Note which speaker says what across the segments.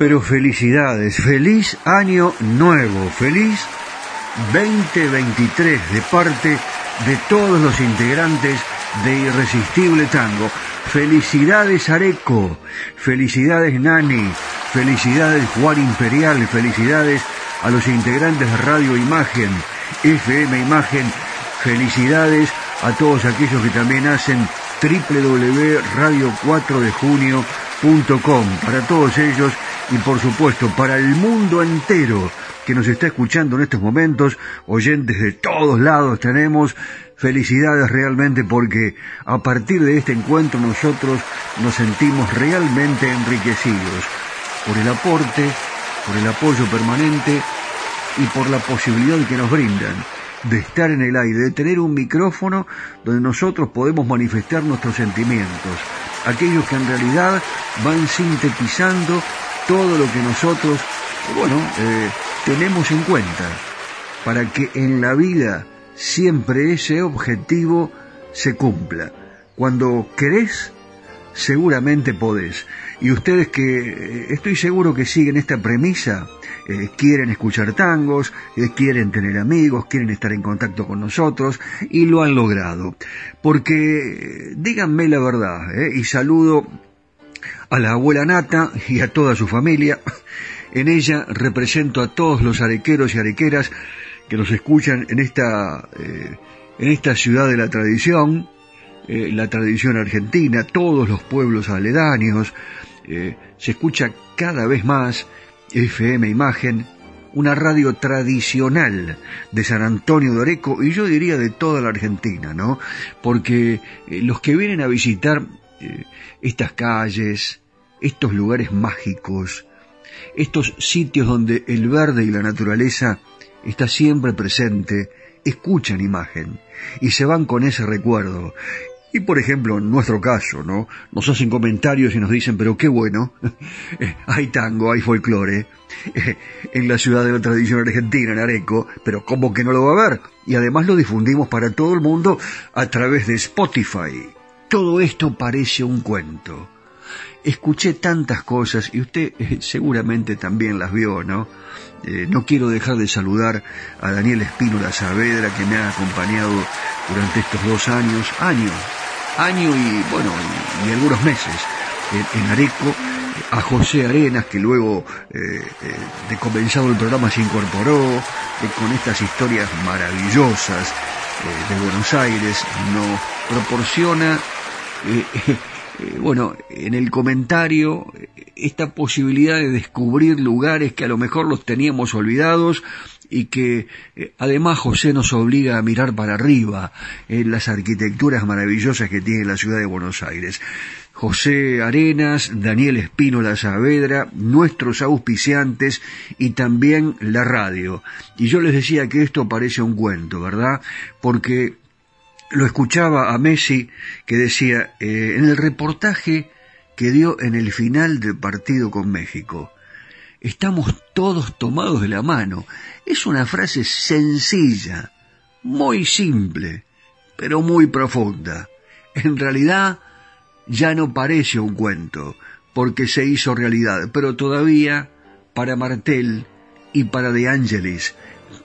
Speaker 1: Pero felicidades, feliz año nuevo, feliz 2023 de parte de todos los integrantes de Irresistible Tango. Felicidades Areco, felicidades Nani, felicidades Juan Imperial, felicidades a los integrantes de Radio Imagen, FM Imagen, felicidades a todos aquellos que también hacen www.radio4dejunio.com. Para todos ellos y por supuesto para el mundo entero que nos está escuchando en estos momentos, oyentes de todos lados tenemos, felicidades realmente porque a partir de este encuentro nosotros nos sentimos realmente enriquecidos por el aporte, por el apoyo permanente y por la posibilidad que nos brindan de estar en el aire, de tener un micrófono donde nosotros podemos manifestar nuestros sentimientos, aquellos que en realidad van sintetizando todo lo que nosotros, bueno, eh, tenemos en cuenta para que en la vida siempre ese objetivo se cumpla. Cuando querés, seguramente podés. Y ustedes que eh, estoy seguro que siguen esta premisa, eh, quieren escuchar tangos, quieren tener amigos, quieren estar en contacto con nosotros y lo han logrado. Porque díganme la verdad, y saludo a la abuela Nata y a toda su familia. En ella represento a todos los arequeros y arequeras que nos escuchan en esta, eh, en esta ciudad de la tradición, eh, la tradición argentina, todos los pueblos aledaños. Eh, se escucha cada vez más FM Imagen una radio tradicional de San Antonio de Areco y yo diría de toda la Argentina, ¿no? Porque eh, los que vienen a visitar estas calles, estos lugares mágicos, estos sitios donde el verde y la naturaleza está siempre presente, escuchan imagen y se van con ese recuerdo y por ejemplo, en nuestro caso, ¿no? Nos hacen comentarios y nos dicen, pero qué bueno, hay tango, hay folclore, en la ciudad de la tradición argentina, en Areco, pero ¿cómo que no lo va a ver? Y además lo difundimos para todo el mundo a través de Spotify. Todo esto parece un cuento. Escuché tantas cosas y usted eh, seguramente también las vio, ¿no? Eh, no quiero dejar de saludar a Daniel Espínola Saavedra que me ha acompañado durante estos dos años, años, año y bueno, y, algunos meses en, Areco, a José Arenas, que luego eh, eh, de comenzado el programa se incorporó eh, con estas historias maravillosas de Buenos Aires, nos proporciona, bueno, en el comentario, esta posibilidad de descubrir lugares que a lo mejor los teníamos olvidados y que eh, además José nos obliga a mirar para arriba en las arquitecturas maravillosas que tiene la ciudad de Buenos Aires. José Arenas, Daniel Espínola Saavedra, nuestros auspiciantes y también la radio. Y yo les decía que esto parece un cuento, ¿verdad? Porque lo escuchaba a Messi que decía eh, en el reportaje que dio en el final del partido con México estamos todos tomados de la mano. Es una frase sencilla, muy simple, pero muy profunda. En realidad ya no parece un cuento, porque se hizo realidad, pero todavía para Martel y para De Angelis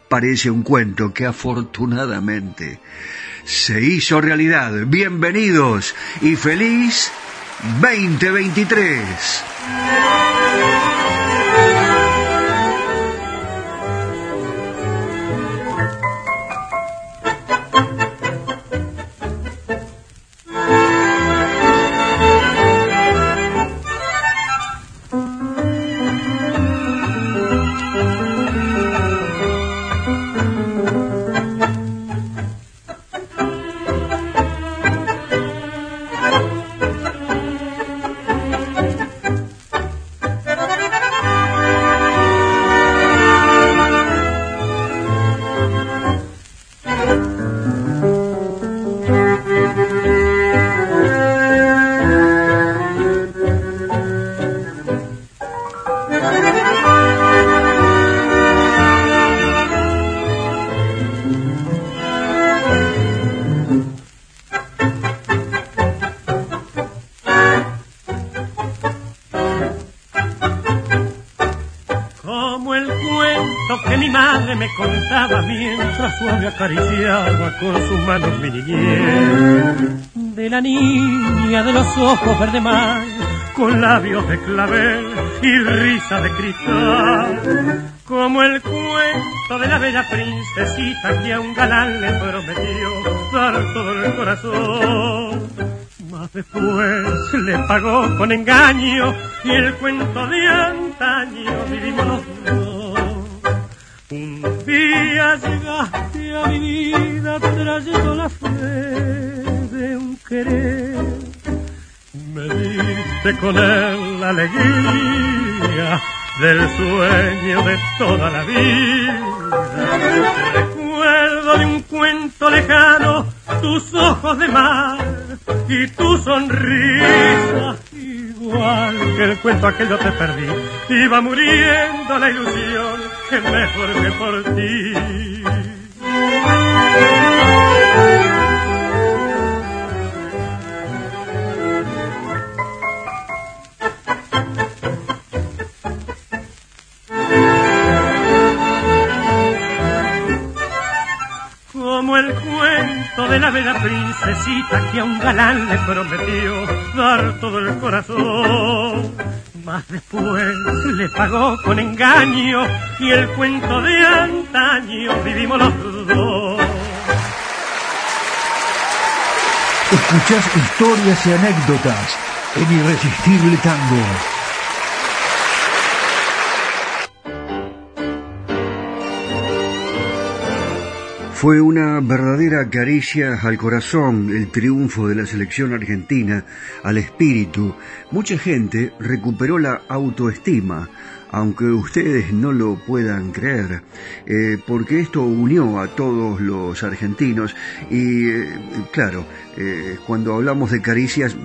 Speaker 1: parece un cuento que afortunadamente se hizo realidad. Bienvenidos y feliz 2023.
Speaker 2: Ojos verde mar, con labios de clavel y risa de cristal. Como el cuento de la bella princesita que a un galán le prometió dar todo el corazón. Más después le pagó con engaño y el cuento de antaño vivimos los un día llegaste a mi vida trayendo la fe de un querer. Me diste con él la alegría del sueño de toda la vida. Recuerdo de un cuento lejano tus ojos de mar y tu sonrisa igual que el cuento aquel yo te perdí. Iba muriendo la ilusión que mejor que por ti. Como el cuento de la bella princesita que a un galán le prometió dar todo el corazón. Más después le pagó con engaño y el cuento de antaño vivimos los dos.
Speaker 1: Escuchás historias y anécdotas en Irresistible Tango. Fue una verdadera caricia al corazón el triunfo de la selección argentina, al espíritu. Mucha gente recuperó la autoestima, aunque ustedes no lo puedan creer, eh, porque esto unió a todos los argentinos y, eh, claro, eh, cuando hablamos de caricias,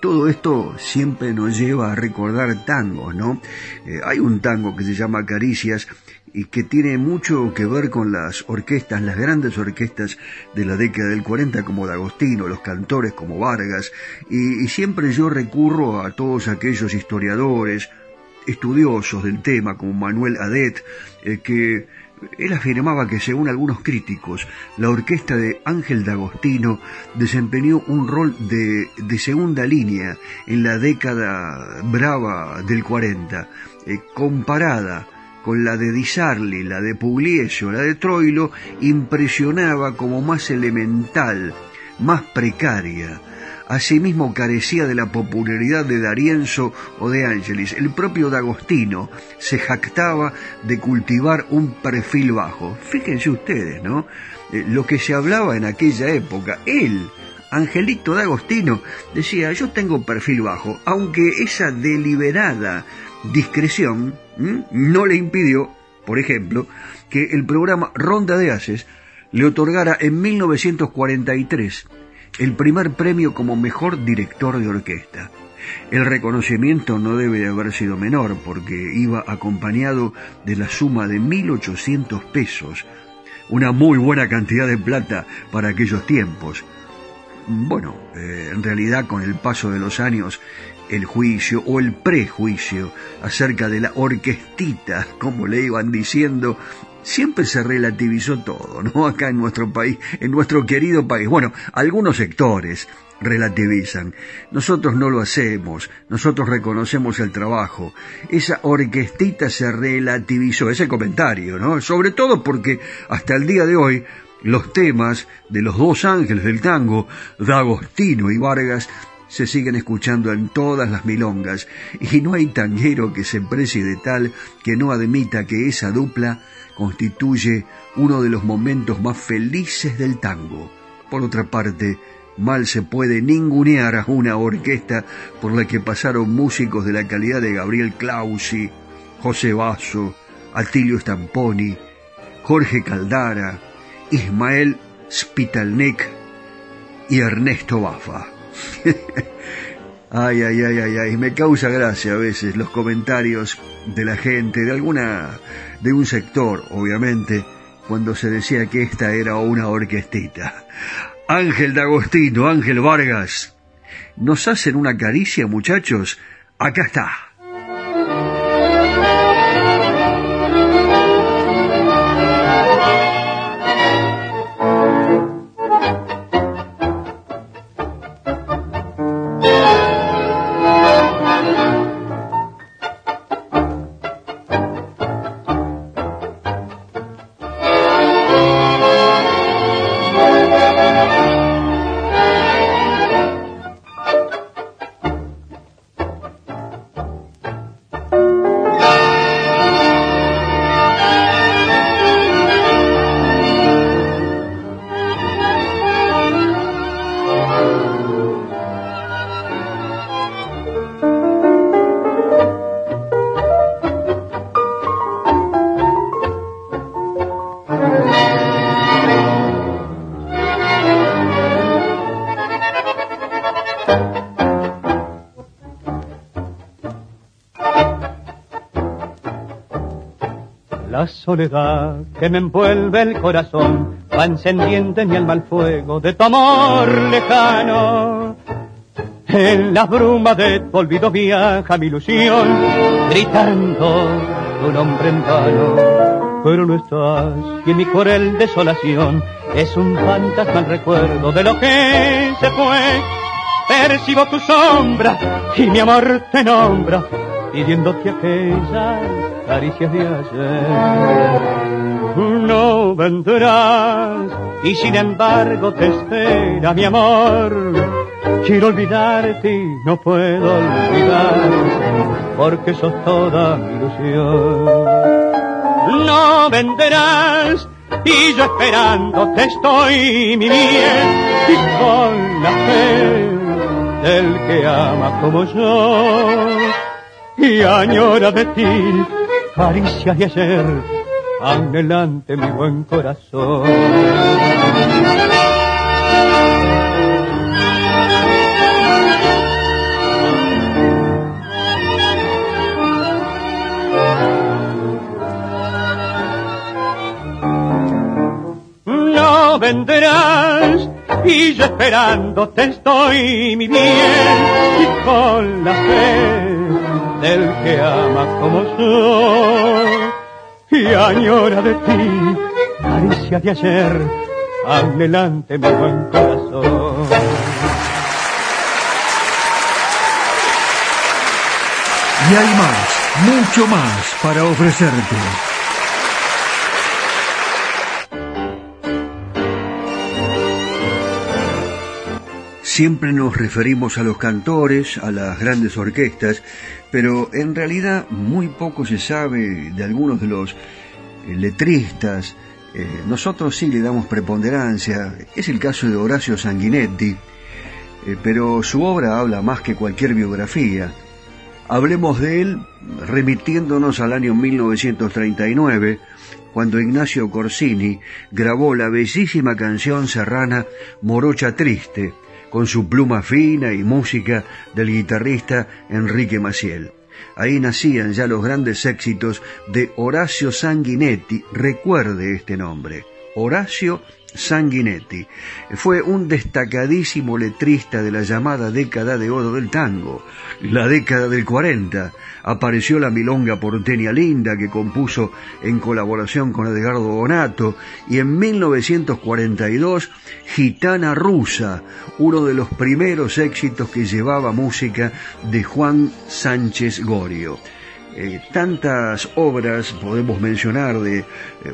Speaker 1: todo esto siempre nos lleva a recordar tangos, ¿no? hay un tango que se llama Caricias y que tiene mucho que ver con las orquestas, las grandes orquestas de la década del 40 como D'Agostino, los cantores como Vargas, y, siempre yo recurro a todos aquellos historiadores, estudiosos del tema como Manuel Adet, eh, que él afirmaba que según algunos críticos, la orquesta de Ángel D'Agostino desempeñó un rol de, de, segunda línea en la década brava del 40, eh, comparada con la de Di Sarli, la de Pugliese la de Troilo, impresionaba como más elemental, más precaria. Asimismo carecía de la popularidad de D'Arienzo o de Angelis. El propio D'Agostino se jactaba de cultivar un perfil bajo. Fíjense ustedes, ¿no? Eh, lo que se hablaba en aquella época, él, Angelito D'Agostino, decía, yo tengo perfil bajo, aunque esa deliberada discreción no le impidió, por ejemplo, que el programa Ronda de Haces le otorgara en 1943 el primer premio como mejor director de orquesta. El reconocimiento no debe de haber sido menor porque iba acompañado de la suma de 1.800 pesos, una muy buena cantidad de plata para aquellos tiempos. Bueno, eh, en realidad con el paso de los años el juicio o el prejuicio acerca de la orquestita, como le iban diciendo, siempre se relativizó todo, ¿no? Acá en nuestro país, en nuestro querido país. Bueno, algunos sectores relativizan. Nosotros no lo hacemos, nosotros reconocemos el trabajo. Esa orquestita se relativizó, ese comentario, ¿no? Sobre todo porque hasta el día de hoy los temas de los dos ángeles del tango, D'Agostino y Vargas, se siguen escuchando en todas las milongas, y no hay tanguero que se precie de tal que no admita que esa dupla constituye uno de los momentos más felices del tango. Por otra parte, mal se puede ningunear a una orquesta por la que pasaron músicos de la calidad de Gabriel Clausi, José Basso, Atilio Stamponi, Jorge Caldara, Ismael Spitalnek y Ernesto Bafa. ay, ay, ay, ay, ay, me causa gracia a veces los comentarios de la gente, de alguna, de un sector, obviamente, cuando se decía que esta era una orquestita. Ángel D'Agostino, Ángel Vargas, ¿nos hacen una caricia, muchachos? Acá está.
Speaker 3: Soledad que me envuelve el corazón va encendiendo en mi alma el fuego de tu amor lejano. En la bruma de tu olvido viaja mi ilusión, gritando tu nombre en vano. Pero no estás y en mi cruel desolación es un fantasma el recuerdo de lo que se fue. Percibo tu sombra y mi amor te nombra, pidiéndote aquella caricias de ayer. No vendrás y sin embargo te espera mi amor. Quiero olvidarte y no puedo olvidar porque sos toda mi ilusión. No vendrás y yo esperándote estoy, mi bien, y con la fe del que ama como yo, y añora de ti, caricias de ayer, anhelante mi buen corazón. vendrás y yo esperándote estoy, mi bien, y con la fe del que ama como yo y añora de ti, caricia de ayer, adelante mi buen corazón.
Speaker 1: Y hay más, mucho más para ofrecerte. Siempre nos referimos a los cantores, a las grandes orquestas, pero en realidad muy poco se sabe de algunos de los eh, letristas. Eh, nosotros sí le damos preponderancia. Es el caso de Horacio Sanguinetti, eh, pero su obra habla más que cualquier biografía. Hablemos de él remitiéndonos al año 1939, cuando Ignacio Corsini grabó la bellísima canción serrana Morocha Triste, con su pluma fina y música del guitarrista Enrique Maciel. Ahí nacían ya los grandes éxitos de Horacio Sanguinetti, recuerde este nombre, Horacio Sanguinetti. Fue un destacadísimo letrista de la llamada década de oro del tango, la década del 40. Apareció la milonga porteña linda que compuso en colaboración con Edgardo Bonato y en 1942 Gitana Rusa, uno de los primeros éxitos que llevaba música de Juan Sánchez Gorio. Eh, tantas obras podemos mencionar de eh,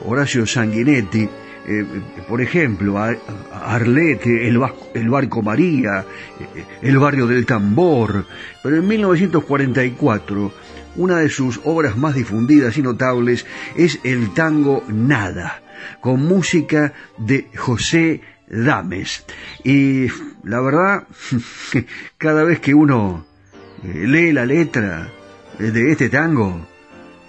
Speaker 1: Horacio Sanguinetti, eh, por ejemplo, Arlete, el, el, Barco María, eh, el Barrio del Tambor, pero en 1944 una de sus obras más difundidas y notables es el tango Nada, con música de José Dames. Y la verdad, cada vez que uno eh, lee la letra de este tango,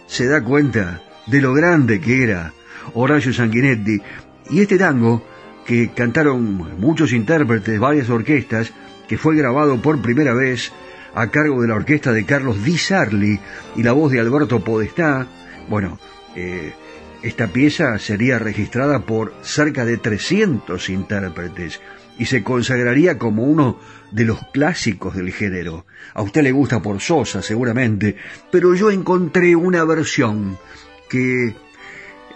Speaker 1: se da cuenta de lo grande que era Horacio Sanguinetti, y este tango, que cantaron muchos intérpretes, varias orquestas, que fue grabado por primera vez a cargo de la orquesta de Carlos Di Sarli y la voz de Alberto Podestá, bueno, eh, esta pieza sería registrada por cerca de 300 intérpretes y se consagraría como uno de los clásicos del género. A usted le gusta por Sosa, seguramente, pero yo encontré una versión que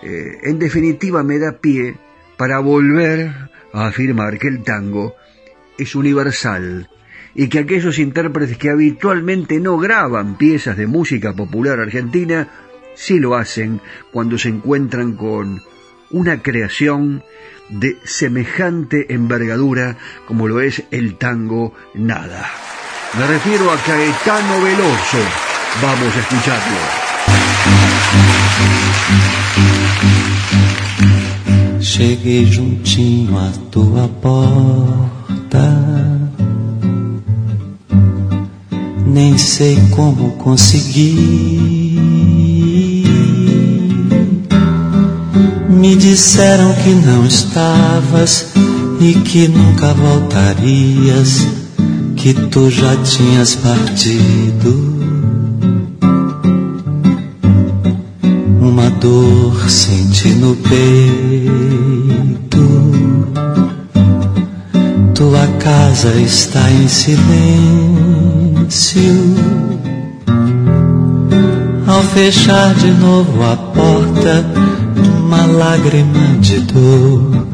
Speaker 1: eh, en definitiva me da pie para volver a afirmar que el tango es universal y que aquellos intérpretes que habitualmente no graban piezas de música popular argentina, sí lo hacen cuando se encuentran con una creación de semejante envergadura como lo es el tango Nada. Me refiero a Caetano Veloso. Vamos a escucharlo.
Speaker 4: Cheguei juntinho à tua porta. Nem sei como consegui. Me disseram que não estavas e que nunca voltarias, que tu já tinhas partido. Uma dor senti no peito. Tua casa está em silêncio. Ao fechar de novo a porta, uma lágrima de dor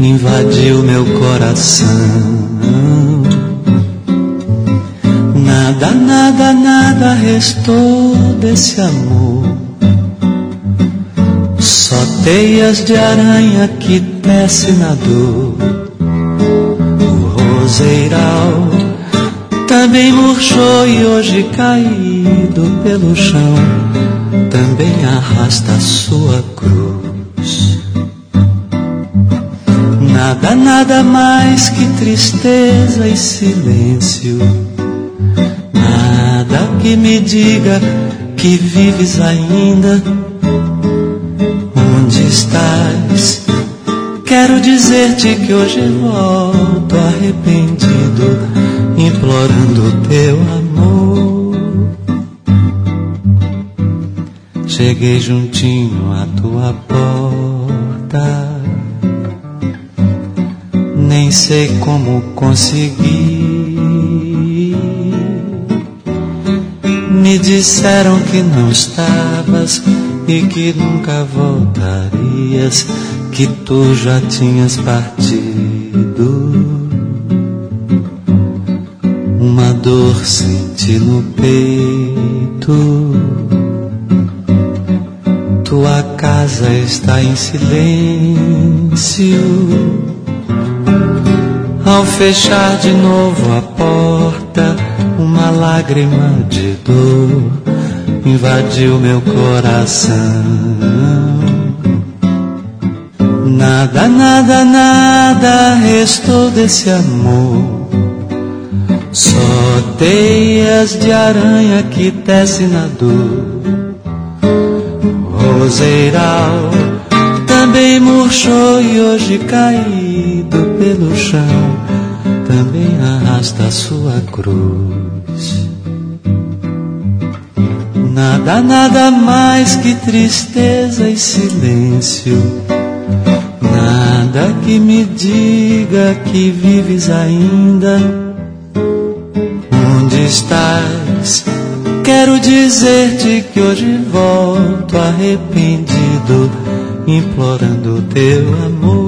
Speaker 4: invadiu meu coração. Nada, nada, nada restou desse amor teias de aranha que desce na dor. O roseiral também murchou e hoje caído pelo chão também arrasta a sua cruz. Nada, nada mais que tristeza e silêncio. Nada que me diga que vives ainda. Estás? Quero dizer-te que hoje volto arrependido, implorando teu amor. Cheguei juntinho à tua porta, nem sei como consegui. Me disseram que não estavas e que nunca voltarias que tu já tinhas partido. Uma dor senti no peito. Tua casa está em silêncio. Ao fechar de novo a porta, uma lágrima de dor invadiu meu coração. Nada, nada, nada restou desse amor. Só teias de aranha que desce na dor. Roseiral também murchou e hoje caído pelo chão também arrasta sua cruz. Nada, nada mais que tristeza e silêncio Nada que me diga que vives ainda. Onde estás? Quero dizer-te que hoje volto arrependido, implorando teu amor.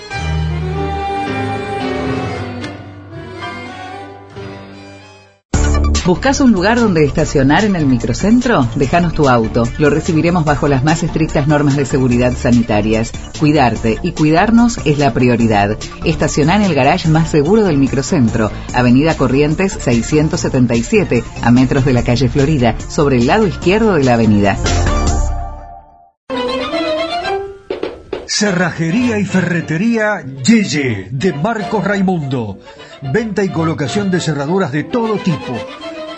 Speaker 5: ¿Buscas un lugar donde estacionar en el microcentro? Déjanos tu auto. Lo recibiremos bajo las más estrictas normas de seguridad sanitarias. Cuidarte y cuidarnos es la prioridad. Estaciona en el garage más seguro del microcentro, Avenida Corrientes 677, a metros de la calle Florida, sobre el lado izquierdo de la avenida.
Speaker 1: Cerrajería y ferretería Yeye de Marcos Raimundo. Venta y colocación de cerraduras de todo tipo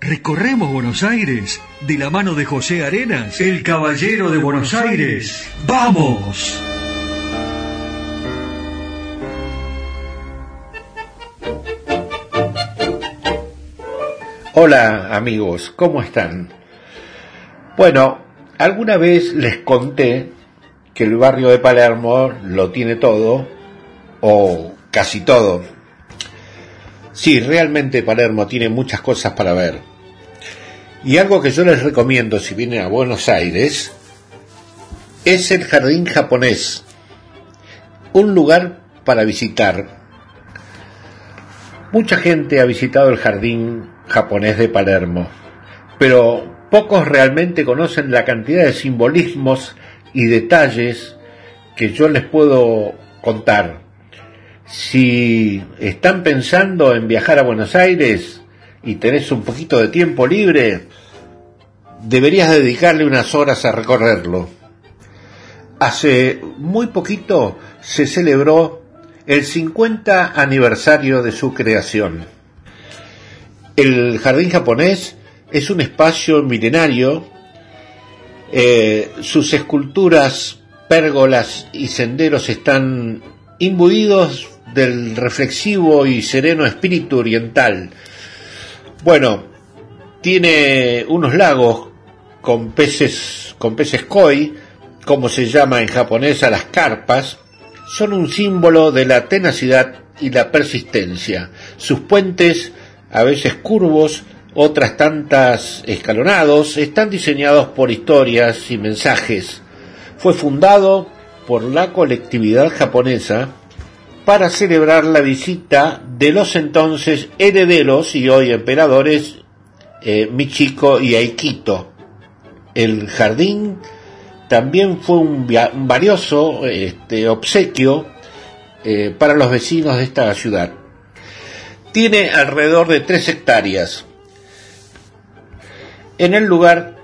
Speaker 1: recorremos Buenos Aires de la mano de José Arenas, el caballero de Buenos Aires. ¡Vamos!
Speaker 6: Hola amigos, ¿cómo están? Bueno, alguna vez les conté que el barrio de Palermo lo tiene todo, o casi todo. Sí, realmente Palermo tiene muchas cosas para ver. Y algo que yo les recomiendo si vienen a Buenos Aires es el Jardín Japonés, un lugar para visitar. Mucha gente ha visitado el Jardín Japonés de Palermo, pero pocos realmente conocen la cantidad de simbolismos y detalles que yo les puedo contar. Si están pensando en viajar a Buenos Aires y tenés un poquito de tiempo libre, deberías dedicarle unas horas a recorrerlo. Hace muy poquito se celebró el 50 aniversario de su creación. El jardín japonés es un espacio milenario eh, sus esculturas, pérgolas y senderos están imbuidos del reflexivo y sereno espíritu oriental. Bueno, tiene unos lagos con peces, con peces koi, como se llama en japonés a las carpas, son un símbolo de la tenacidad y la persistencia. Sus puentes, a veces curvos, otras tantas escalonados, están diseñados por historias y mensajes. Fue fundado por la colectividad japonesa para celebrar la visita de los entonces herederos y hoy emperadores eh, Michiko y Aikito. El jardín también fue un, valioso este, obsequio eh, para los vecinos de esta ciudad. Tiene alrededor de tres hectáreas, en el lugar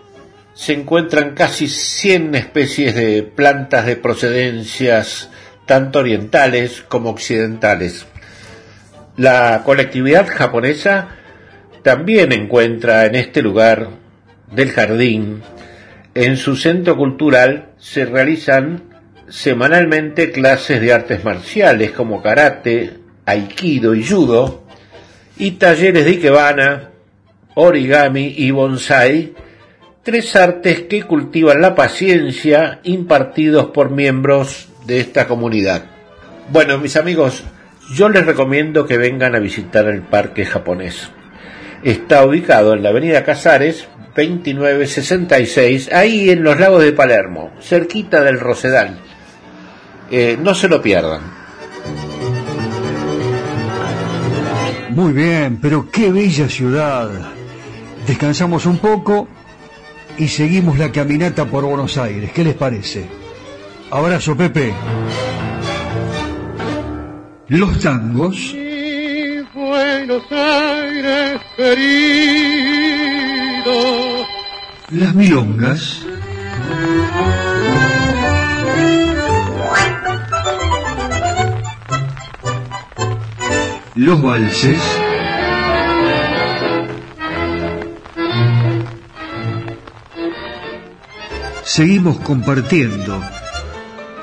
Speaker 6: se encuentran casi 100 especies de plantas de procedencias tanto orientales como occidentales. La colectividad japonesa también encuentra en este lugar del jardín, en su centro cultural se realizan semanalmente clases de artes marciales como karate, aikido y judo, y talleres de ikebana, origami y bonsai, tres artes que cultivan la paciencia impartidos por miembros de esta comunidad. Bueno, mis amigos, yo les recomiendo que vengan a visitar el parque japonés. Está ubicado en la avenida Casares, 2966, ahí en los lagos de Palermo, cerquita del Rosedal. Eh, no se lo pierdan.
Speaker 1: Muy bien, pero qué bella ciudad descansamos un poco y seguimos la caminata por Buenos Aires. ¿Qué les parece? Abrazo, Pepe. Los tangos.
Speaker 2: Buenos Aires querido.
Speaker 1: Las milongas. Los valses. seguimos compartiendo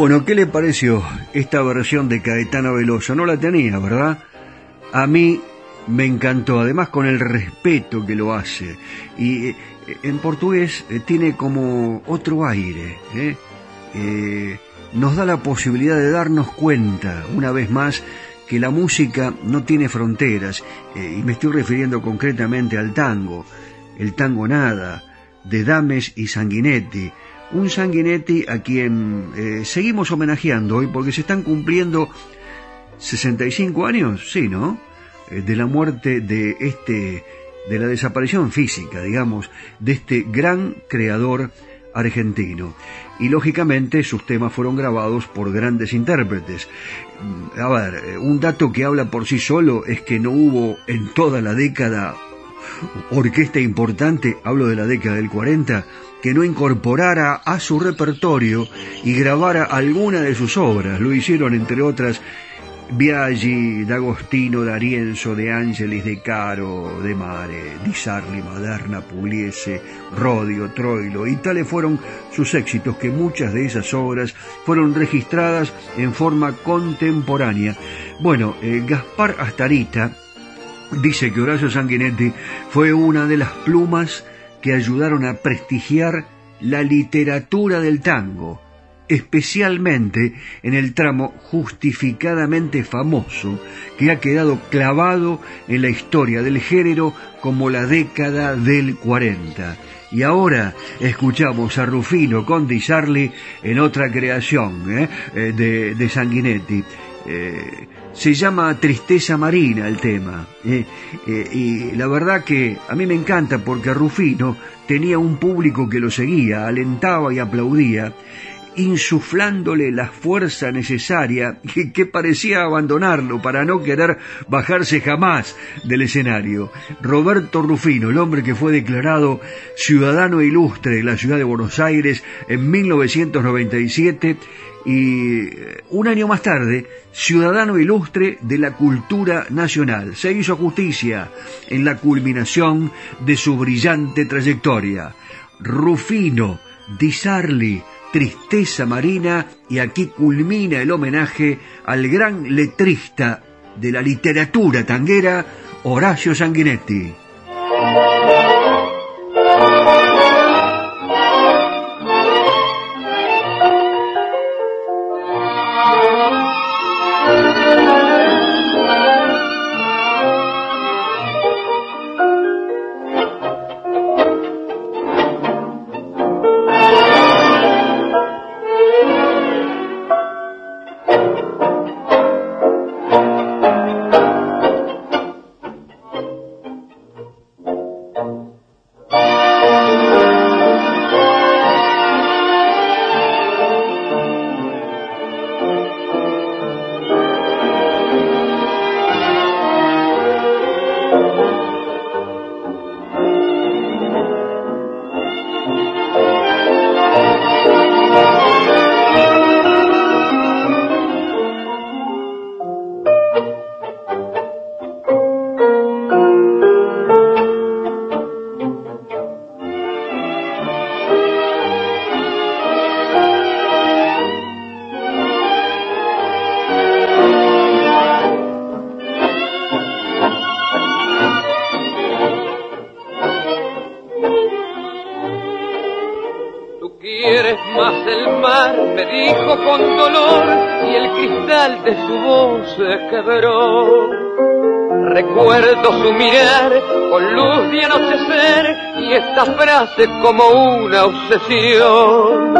Speaker 1: Bueno, ¿qué le pareció esta versión de Caetano Veloso? No la tenía, ¿verdad? A mí me encantó, además con el respeto que lo hace. Y eh, en portugués eh, tiene como otro aire. ¿eh? nos da la posibilidad de darnos cuenta, una vez más, que la música no tiene fronteras. y me estoy refiriendo concretamente al tango. el tango nada, de Dames y Sanguinetti. Un Sanguinetti a quien eh, seguimos homenajeando hoy porque se están cumpliendo 65 años, sí, ¿no? Eh, de la muerte de este, de la desaparición física, digamos, de este gran creador argentino. Y lógicamente sus temas fueron grabados por grandes intérpretes. A ver, eh, un dato que habla por sí solo es que no hubo en toda la década orquesta importante, hablo de la década del 40, que no incorporara a su repertorio y grabara alguna de sus obras. Lo hicieron, entre otras, Biaggi, D'Agostino, D'Arienzo, De Angelis, De Caro, De Mare, Di Sarli, Maderna, Pugliese, Rodio, Troilo, y tales fueron sus éxitos que muchas de esas obras fueron registradas en forma contemporánea. Bueno, eh, Gaspar Astarita dice que Horacio Sanguinetti fue una de las plumas que ayudaron a prestigiar la literatura del tango especialmente en el tramo justificadamente famoso que ha quedado clavado en la historia del género como la década del 40. Y ahora escuchamos a Rufino con Di Sarli en otra creación ¿eh? Eh, de, de, Sanguinetti. Eh, se llama Tristeza Marina el tema. y la verdad que a mí me encanta porque Rufino tenía un público que lo seguía, alentaba y aplaudía insuflándole la fuerza necesaria que, que, parecía abandonarlo para no querer bajarse jamás del escenario. Roberto Rufino, el hombre que fue declarado ciudadano ilustre de la ciudad de Buenos Aires en 1997 y eh, un año más tarde, ciudadano ilustre de la cultura nacional. Se hizo justicia en la culminación de su brillante trayectoria. Rufino, Di Sarli, Tristeza Marina y aquí culmina el homenaje al gran letrista de la literatura tanguera, Horacio Sanguinetti.
Speaker 7: Como una obsesión.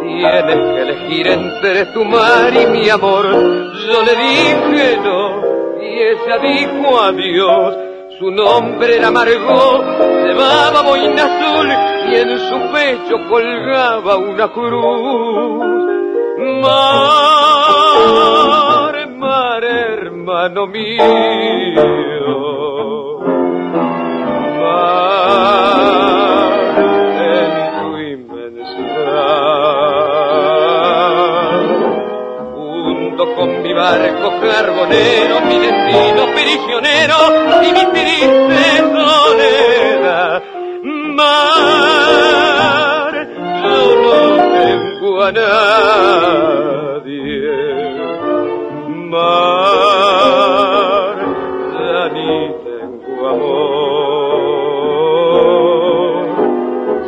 Speaker 7: Tienes que elegir entre tu mar y mi amor. Yo le dije no y ella dijo adiós. Su nombre era Margot, llevaba boina azul y en su pecho colgaba una cruz. Mar, mar, hermano mío. Carbonero, mi destino prisionero y mi triste soledad. Mar, yo no tengo a nadie. Mar, ya ni tengo amor.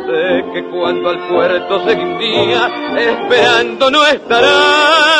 Speaker 7: Sé que cuando al puerto se día esperando no estará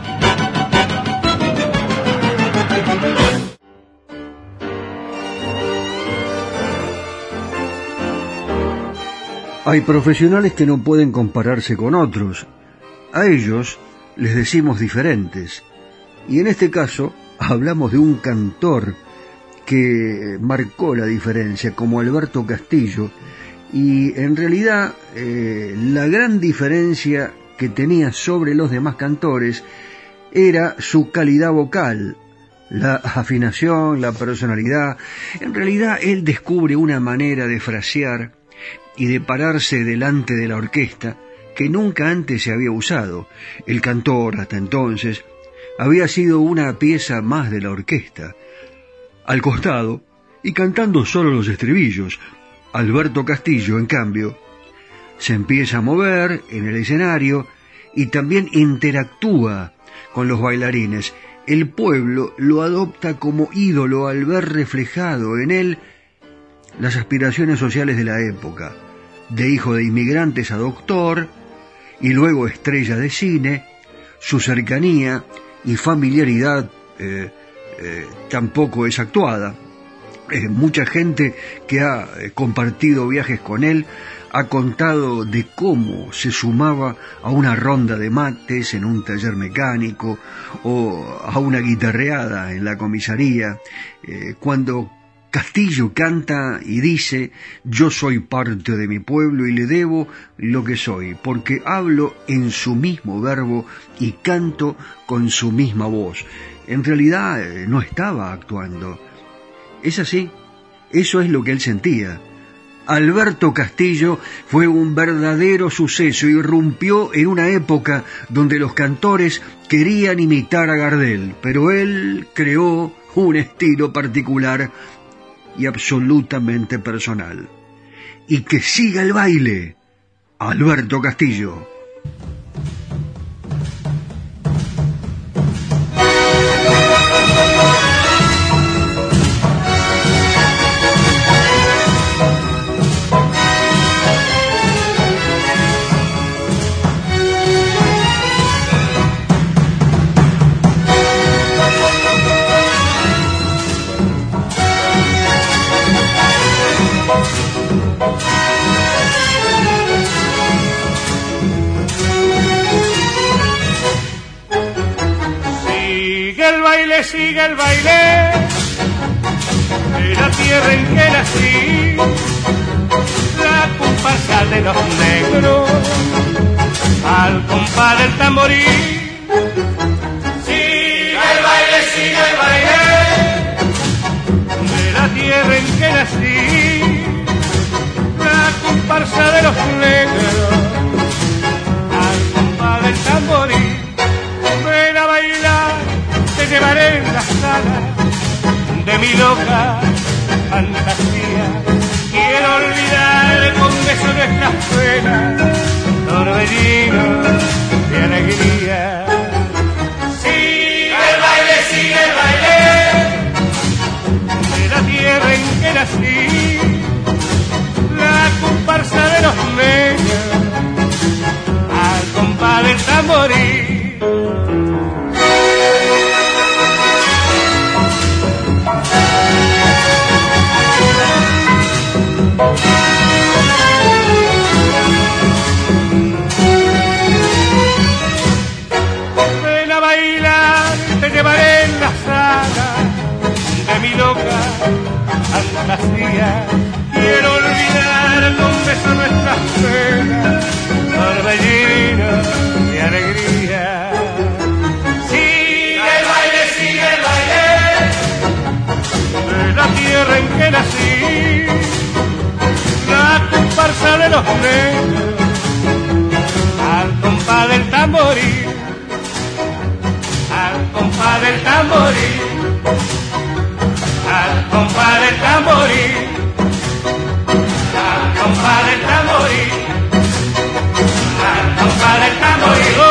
Speaker 1: Hay profesionales que no pueden compararse con otros. A ellos les decimos diferentes. Y en este caso hablamos de un cantor que marcó la diferencia, como Alberto Castillo, y en realidad eh, la gran diferencia que tenía sobre los demás cantores era su calidad vocal, la afinación, la personalidad. En realidad él descubre una manera de frasear y de pararse delante de la orquesta que nunca antes se había usado. El cantor, hasta entonces, había sido una pieza más de la orquesta. Al costado, y cantando solo los estribillos, Alberto Castillo, en cambio, se empieza a mover en el escenario y también interactúa con los bailarines. El pueblo lo adopta como ídolo al ver reflejado en él las aspiraciones sociales de la época, de hijo de inmigrantes a doctor y luego estrella de cine, su cercanía y familiaridad eh, eh, tampoco es actuada. Eh, mucha gente que ha compartido viajes con él ha contado de cómo se sumaba a una ronda de mates en un taller mecánico o a una guitarreada en la comisaría, cuando Castillo canta y dice, yo soy parte de mi pueblo y le debo lo que soy, porque hablo en su mismo verbo y canto con su misma voz. En realidad eh, no estaba actuando. Es así, eso es lo que él sentía. Alberto Castillo fue un verdadero suceso, y irrumpió en una época donde los cantores querían imitar a Gardel, pero él creó un estilo particular y absolutamente personal. Y que siga el baile, Alberto Castillo.
Speaker 8: Sigue el baile de la tierra en que nací, la comparsa de los negros al compás del tamborí. Sigue el baile, sigue el baile de la tierra en que nací, la comparsa de los negros llevaré en la sala de mi loca fantasía. Quiero olvidar con beso nuestras penas, torbellino de alegría. Sigue el baile, sigue el baile de la tierra en que nací, la comparsa de los medios, al compás del. de los negros, al compás del tamborí, al compás del tamborí, al compás del tamborí, al compás del tamborí, al compás del tamborí.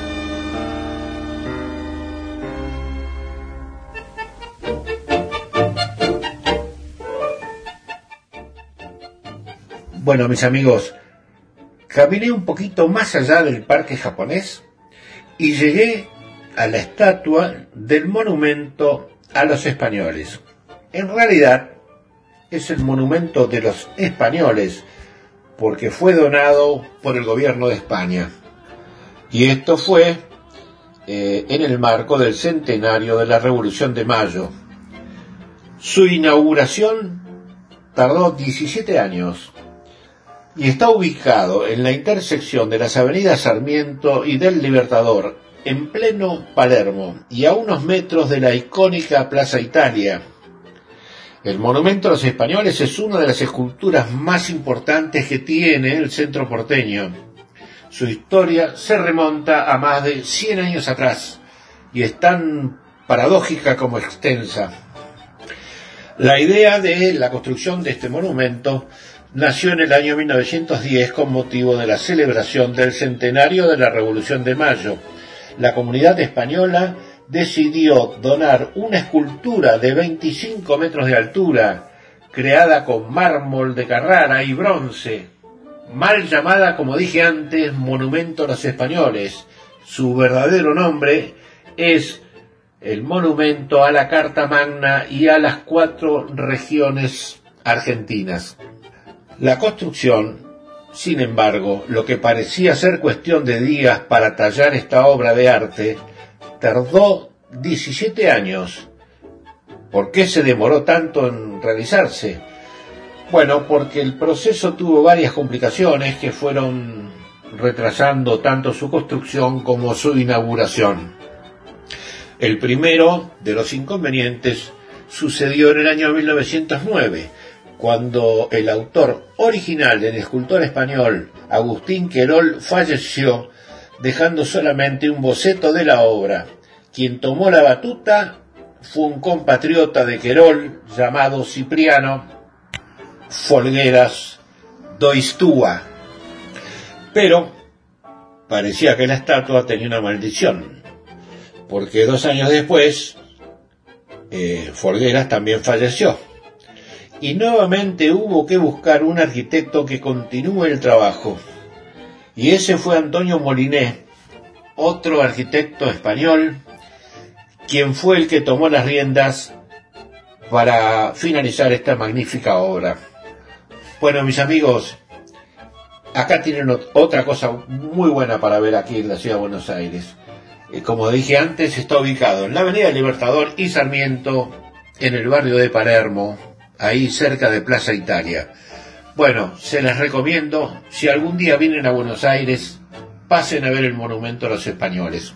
Speaker 6: Bueno, mis amigos, caminé un poquito más allá del parque japonés y llegué a la estatua del monumento a los españoles. En realidad es el monumento de los españoles porque fue donado por el gobierno de España. Y esto fue eh, en el marco del centenario de la Revolución de Mayo. Su inauguración tardó 17 años y está ubicado en la intersección de las avenidas Sarmiento y del Libertador, en pleno Palermo y a unos metros de la icónica Plaza Italia. El monumento a los españoles es una de las esculturas más importantes que tiene el centro porteño. Su historia se remonta a más de 100 años atrás y es tan paradójica como extensa. La idea de la construcción de este monumento nació en el año 1910 con motivo de la celebración del centenario de la Revolución de Mayo. La comunidad española decidió donar una escultura de 25 metros de altura, creada con mármol de Carrara y bronce, mal llamada, como dije antes, Monumento a los Españoles. Su verdadero nombre es el Monumento a la Carta Magna y a las cuatro regiones argentinas. La construcción, sin embargo, lo que parecía ser cuestión de días para tallar esta obra de arte, tardó 17 años. ¿Por qué se demoró tanto en realizarse? Bueno, porque el proceso tuvo varias complicaciones que fueron retrasando tanto su construcción como su inauguración. El primero de los inconvenientes sucedió en el año 1909, cuando el autor original del escultor español Agustín Querol falleció, dejando solamente un boceto de la obra. Quien tomó la batuta fue un compatriota de Querol llamado Cipriano Folgueras Doistúa. Pero parecía que la estatua tenía una maldición, porque dos años después eh, Folgueras también falleció. Y nuevamente hubo que buscar un arquitecto que continúe el trabajo. Y ese fue Antonio Moliné, otro arquitecto español, quien fue el que tomó las riendas para finalizar esta magnífica obra. Bueno, mis amigos, acá tienen otra cosa muy buena para ver aquí en la ciudad de Buenos Aires. Eh, como dije antes, está ubicado en la Avenida Libertador y Sarmiento, en el barrio de Palermo, ahí cerca de Plaza Italia. Bueno, se les recomiendo, si algún día vienen a Buenos Aires, pasen a ver el monumento a los españoles.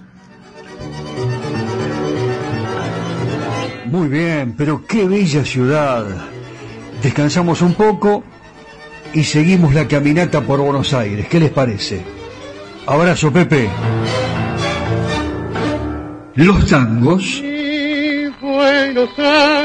Speaker 1: Muy bien, pero qué bella ciudad. Descansamos un poco y seguimos la caminata por Buenos Aires. ¿Qué les parece? Abrazo, Pepe. Los tangos.
Speaker 8: Buenos Aires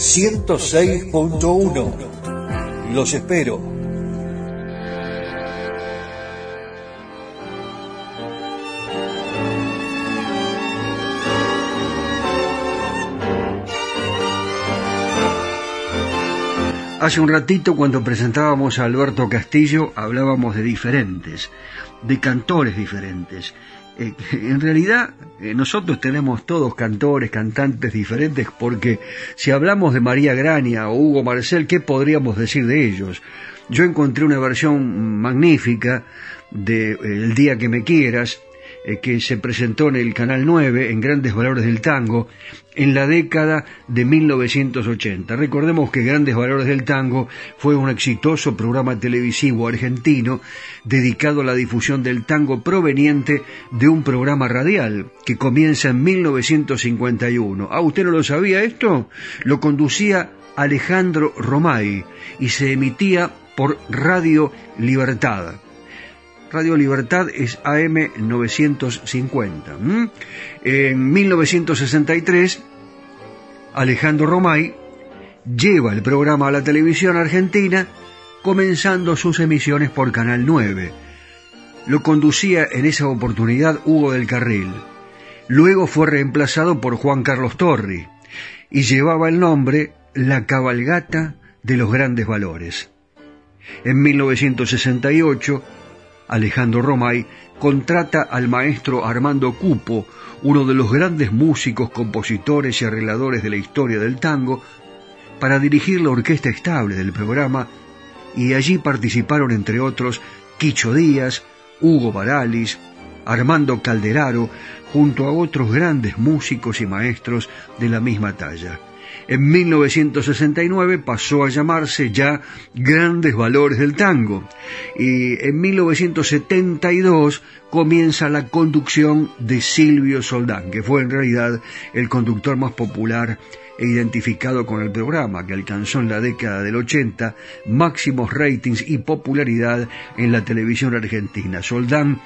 Speaker 1: 106.1. Los espero. Hace un ratito cuando presentábamos a Alberto Castillo hablábamos de diferentes, de cantores diferentes. Eh, en realidad eh, nosotros tenemos todos cantores, cantantes diferentes porque si hablamos de María Grania o Hugo Marcel, ¿qué podríamos decir de ellos? Yo encontré una versión magnífica de eh, El día que me quieras, que se presentó en el Canal 9 en Grandes Valores del Tango en la década de 1980. Recordemos que Grandes Valores del Tango fue un exitoso programa televisivo argentino dedicado a la difusión del tango proveniente de un programa radial que comienza en 1951. ¿Ah, usted no lo sabía esto? Lo conducía Alejandro Romay y se emitía por Radio Libertad. Radio Libertad es AM 950. En 1963 Alejandro Romay lleva el programa a la televisión argentina, comenzando sus emisiones por Canal 9. Lo conducía en esa oportunidad Hugo del Carril. Luego fue reemplazado por Juan Carlos Torri y llevaba el nombre La cabalgata de los grandes valores. En 1968, Alejandro Romay contrata al maestro Armando Cupo uno de los grandes músicos, compositores y arregladores de la historia del tango, para dirigir la orquesta estable del programa y allí participaron entre otros Quicho Díaz, Hugo Baralis, Armando Calderaro, junto a otros grandes músicos y maestros de la misma talla. En 1969 pasó a llamarse ya Grandes Valores del Tango y en 1972 comienza la conducción de Silvio Soldán, que fue en realidad el conductor más popular e identificado con el programa, que alcanzó en la década del 80 máximos ratings y popularidad en la televisión argentina. Soldán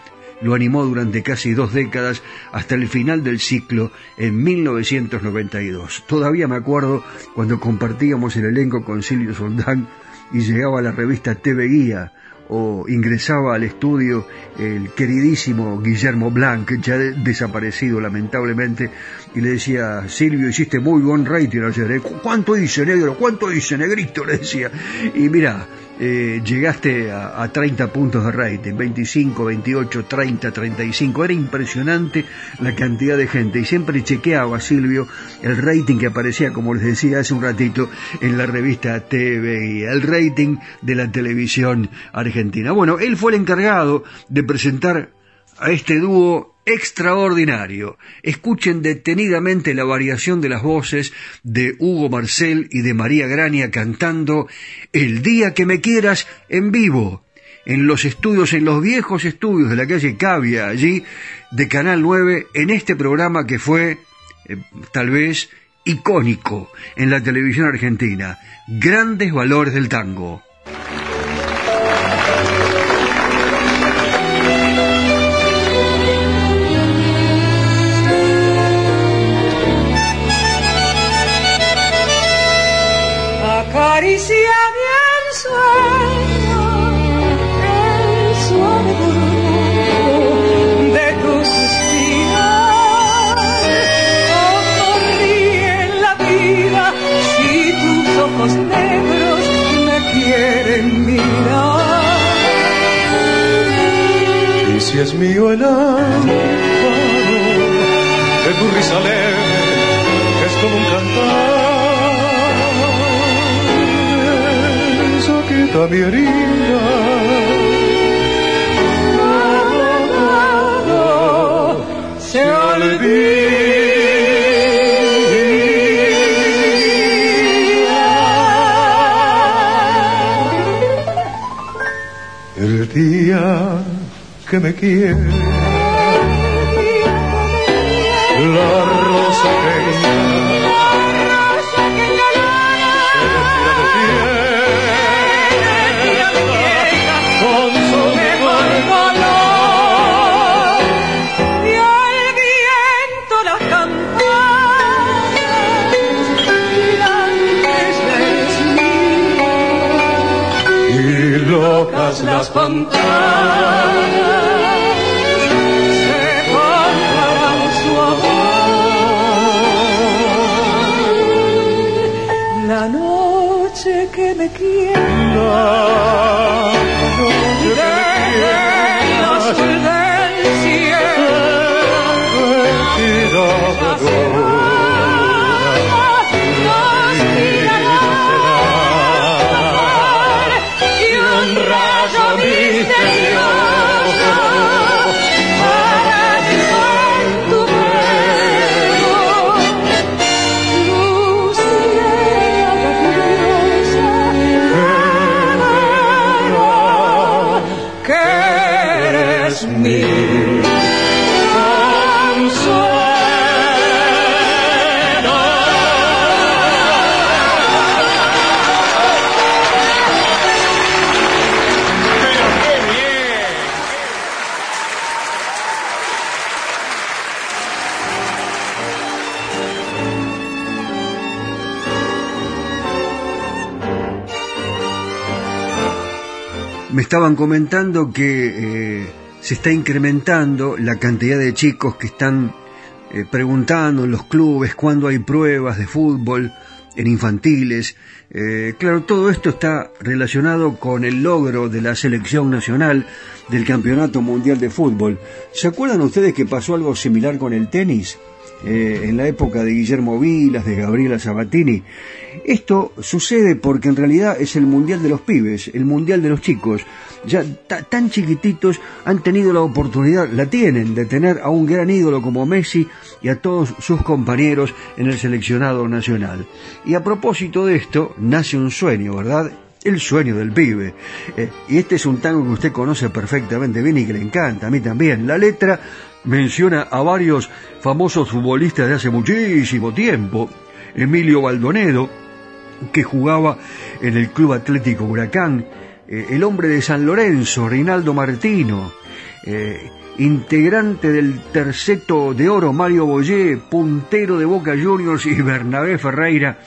Speaker 1: lo animó durante casi dos décadas hasta el final del ciclo en 1992. Todavía me acuerdo cuando compartíamos el elenco con Silvio Soldán y llegaba la revista TV Guía o ingresaba al estudio el queridísimo Guillermo Blanc, ya desaparecido lamentablemente, y le decía, Silvio, hiciste muy buen rating ayer, ¿eh? ¿cuánto dice negro? ¿Cuánto dice negrito? Le decía. Y mira, eh, llegaste a, a, 30 puntos de rating, 25, 28, 30, 35, era impresionante la cantidad de gente y siempre chequeaba Silvio el rating que aparecía, como les decía hace un ratito, en la revista TVI, el rating de la televisión argentina. Bueno, él fue el encargado de presentar a este dúo extraordinario. Escuchen detenidamente la variación de las voces de Hugo Marcel y de María Grania cantando El día que me quieras en vivo en los estudios, en los viejos estudios de la calle Cavia, allí de Canal 9, en este programa que fue eh, tal vez icónico en la televisión argentina. Grandes valores del tango.
Speaker 9: Mi herida.
Speaker 10: Se olvida.
Speaker 9: El día que me quiere,
Speaker 10: las
Speaker 1: estaban comentando que eh, se está incrementando la cantidad de chicos que están eh, preguntando en los clubes cuándo hay pruebas de fútbol en infantiles. Eh, claro, todo esto está relacionado con el logro de la selección nacional del Campeonato Mundial de Fútbol. ¿Se acuerdan ustedes que pasó algo similar con el tenis? En la época de Guillermo Vilas, de Gabriela Sabatini. Esto sucede porque en realidad es el mundial de los pibes, el mundial de los chicos. Ya tan chiquititos han tenido la oportunidad, la tienen, de tener a un gran ídolo como Messi y a todos sus compañeros en el seleccionado nacional. Y a propósito de esto, nace un sueño, ¿verdad? el sueño del pibe. Eh, y este es un tango que usted conoce perfectamente bien y que le encanta, a mí también. La letra menciona a varios famosos futbolistas de hace muchísimo tiempo. Emilio Baldonedo, que jugaba en el Club Atlético Huracán, eh, el hombre de San Lorenzo, Reinaldo Martino, eh, integrante del terceto de oro Mario Boyé, puntero de Boca Juniors y Bernabé Ferreira,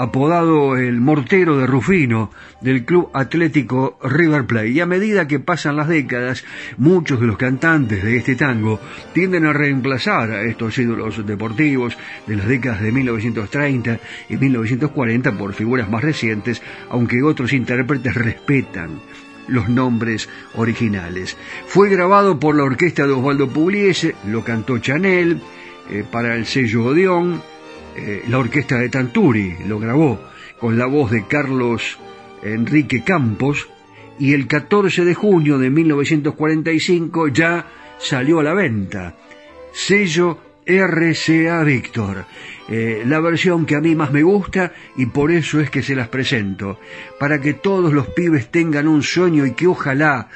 Speaker 1: apodado el mortero de Rufino del Club Atlético River Plate. Y a medida que pasan las décadas, muchos de los cantantes de este tango tienden a reemplazar a estos ídolos deportivos de las décadas de 1930 y 1940 por figuras más recientes, aunque otros intérpretes respetan los nombres originales. Fue grabado por la orquesta de Osvaldo Pugliese, lo cantó Chanel, eh, para el sello Odeón, eh, la orquesta de Tanturi lo grabó con la voz de Carlos Enrique Campos y el 14 de junio de 1945 ya salió a la venta. Sello RCA Víctor. Eh, la versión que a mí más me gusta y por eso es que se las presento, para que todos los pibes tengan un sueño y que ojalá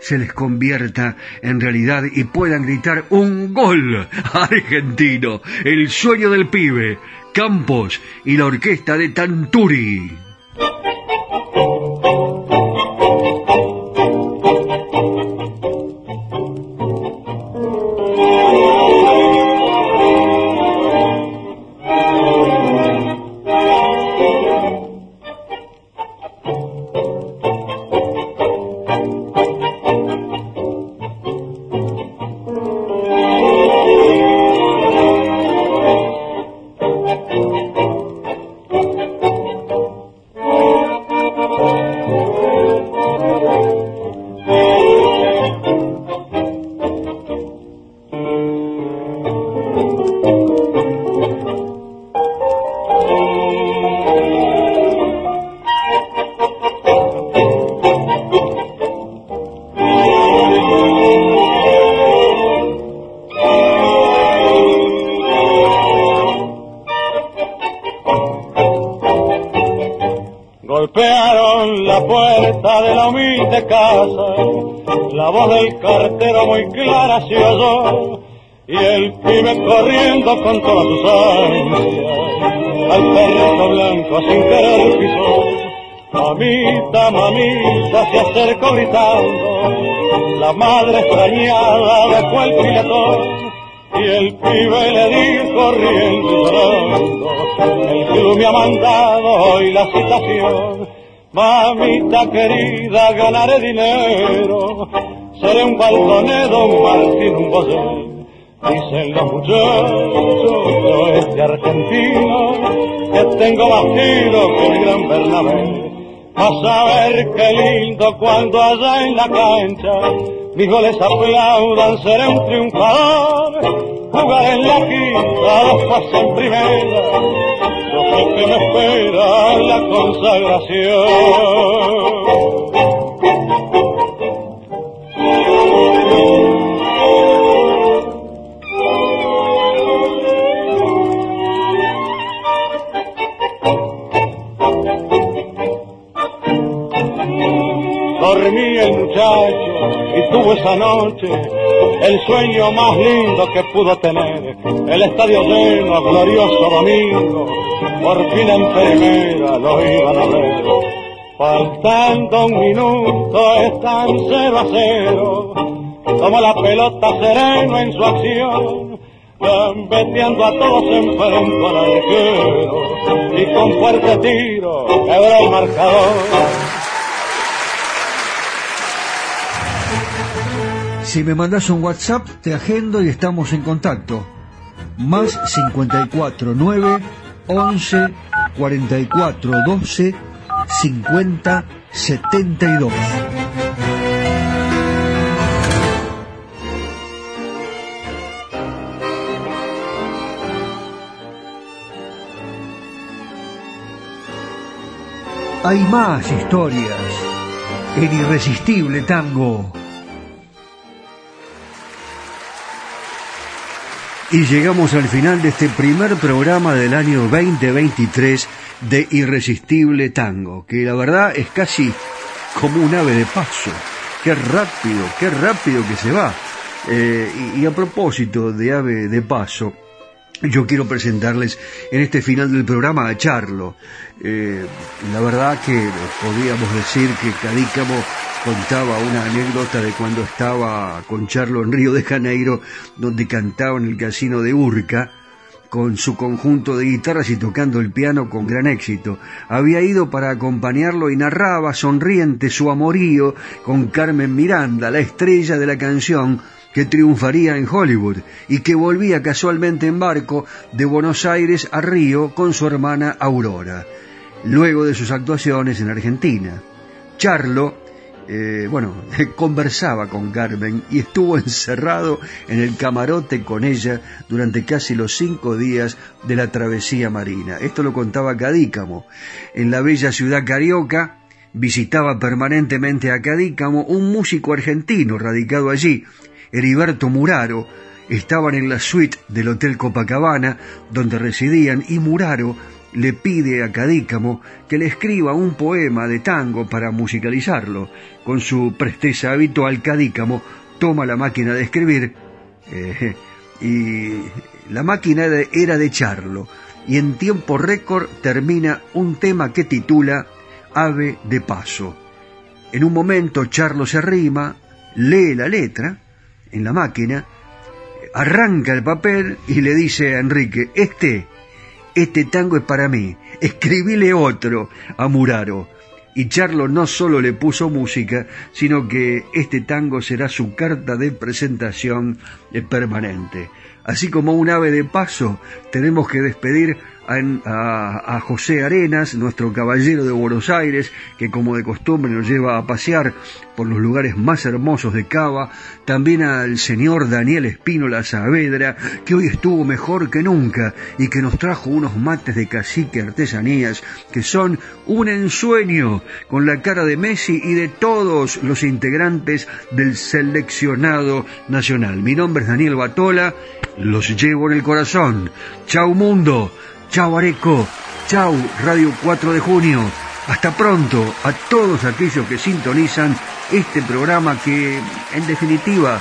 Speaker 1: se les convierta en realidad y puedan gritar un gol argentino, el sueño del pibe, Campos y la orquesta de Tanturi.
Speaker 11: Gritando, la madre extrañada dejó el filetón y el pibe le dijo riendo llorando, el club me ha mandado hoy la citación. Mamita querida, ganaré dinero, seré un balconero, un Martín, un bosé Dicen los muchachos este argentino que tengo más que el gran Bernabé. A saber qué lindo cuando allá en la cancha mis goles aplaudan, seré un triunfador. Jugar en la quinta, después en primera, sé que me espera la consagración. Y tuvo esa noche el sueño más lindo que pudo tener. El estadio lleno, glorioso domingo, por fin en primera lo iban a ver. Faltando un minuto están cero a cero, como la pelota sereno en su acción, gambeteando a todos en frente al arquero, y con fuerte tiro quebró el marcador.
Speaker 1: Si me mandas un WhatsApp, te agendo y estamos en contacto. Más 54 9 11 44 12 50 72. Hay más historias en Irresistible Tango. Y llegamos al final de este primer programa del año 2023 de Irresistible Tango, que la verdad es casi como un ave de paso. Qué rápido, qué rápido que se va. Eh, y, a propósito de ave de paso, yo quiero presentarles en este final del programa a Charlo. Eh, la verdad que podríamos decir que Cadícamo contaba una anécdota de cuando estaba con Charlo en Río de Janeiro, donde cantaba en el casino de Urca, con su conjunto de guitarras y tocando el piano con gran éxito. Había ido para acompañarlo y narraba sonriente su amorío con Carmen Miranda, la estrella de la canción que triunfaría en Hollywood y que volvía casualmente en barco de Buenos Aires a Río con su hermana Aurora, luego de sus actuaciones en Argentina. Charlo eh, bueno, conversaba con Carmen y estuvo encerrado en el camarote con ella durante casi los cinco días de la travesía marina. Esto lo contaba Cadícamo. En la bella ciudad carioca visitaba permanentemente a Cadícamo un músico argentino radicado allí, Heriberto Muraro. Estaban en la suite del Hotel Copacabana, donde residían, y Muraro le pide a Cadícamo que le escriba un poema de tango para musicalizarlo. Con su presteza habitual, Cadícamo toma la máquina de escribir eh, y la máquina era de Charlo y en tiempo récord termina un tema que titula Ave de Paso. En un momento Charlo se arrima, lee la letra en la máquina, arranca el papel y le dice a Enrique, este este tango es para mí, escribíle otro a Muraro. Y Charlo no solo le puso música, sino que este tango será su carta de presentación permanente. Así como un ave de paso, tenemos que despedir a, José Arenas, nuestro caballero de Buenos Aires, que como de costumbre nos lleva a pasear por los lugares más hermosos de Cava, también al señor Daniel Espínola Saavedra, que hoy estuvo mejor que nunca y que nos trajo unos mates de cacique artesanías que son un ensueño con la cara de Messi y de todos los integrantes del seleccionado nacional. Mi nombre es Daniel Batola, los llevo en el corazón. Chau mundo. Chao Areco, chao Radio 4 de Junio. Hasta pronto a todos aquellos que sintonizan este programa que en definitiva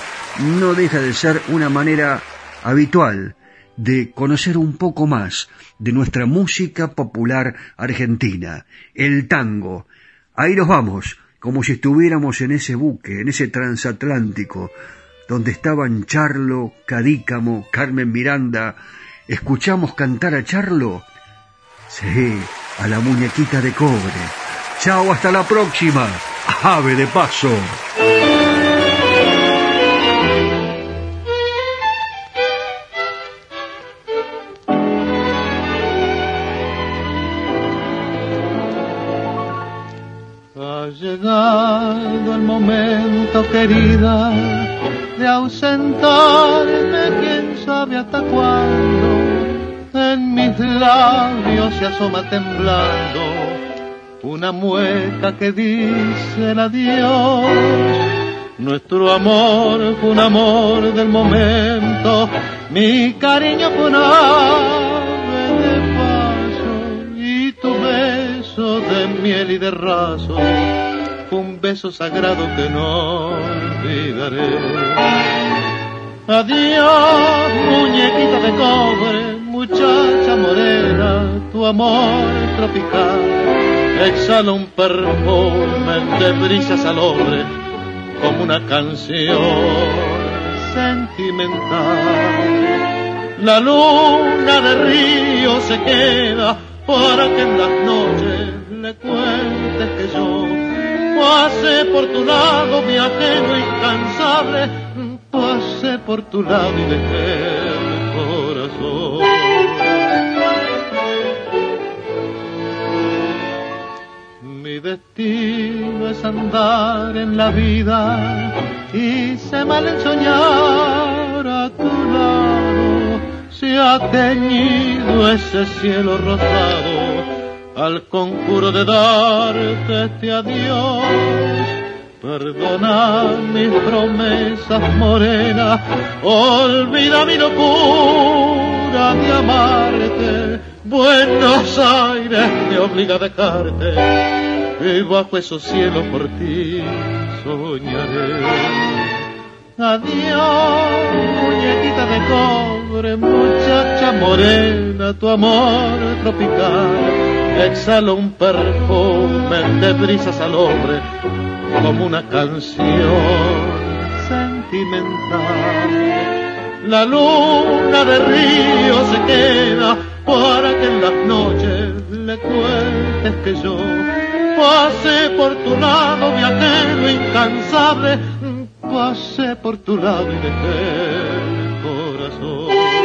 Speaker 1: no deja de ser una manera habitual de conocer un poco más de nuestra música popular argentina, el tango. Ahí nos vamos, como si estuviéramos en ese buque, en ese transatlántico, donde estaban Charlo, Cadícamo, Carmen Miranda, ¿Escuchamos cantar a Charlo? Sí, a la muñequita de cobre. Chao, hasta la próxima. Ave de paso.
Speaker 12: Ha llegado el momento, querida, de ausentarme, quién sabe hasta cuándo en mis labios se asoma temblando una mueca que dice el adiós. Nuestro amor fue un amor del momento, mi cariño fue un ave de paso y tu beso de miel y de raso un beso sagrado que no olvidaré. Adiós, muñequita de cobre, muchacha morena, tu amor tropical exhala un perfume de brisas al hombre como una canción sentimental. La luna de río se queda para que en las noches le cuentes que yo pasé por tu lado, mi ajeno incansable, pasé por tu lado y dejé el corazón. Mi destino es andar en la vida y se mal en soñar a tu lado. Se ha teñido ese cielo rosado al conjuro de darte este adiós. Perdona mis promesas morenas, olvida mi locura de amarte. Buenos Aires me obliga a dejarte y bajo esos cielos por ti soñaré. Adiós, muñequita de cobre, muchacha morena, tu amor tropical exhala un perfume de brisas al hombre como una canción sentimental. La luna de río se queda para que en las noches le cuentes que yo pasé por tu lado, viajero incansable, pasé por tu lado y dejé el corazón.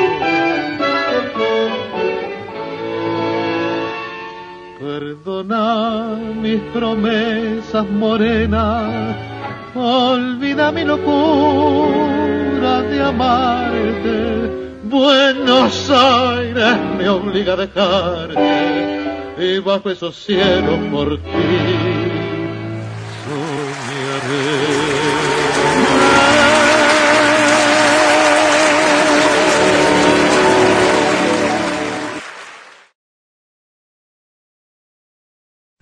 Speaker 12: Perdona mis promesas morenas, olvida mi locura de amarte. Buenos Aires me obliga a dejarte. Y bajo esos cielos por ti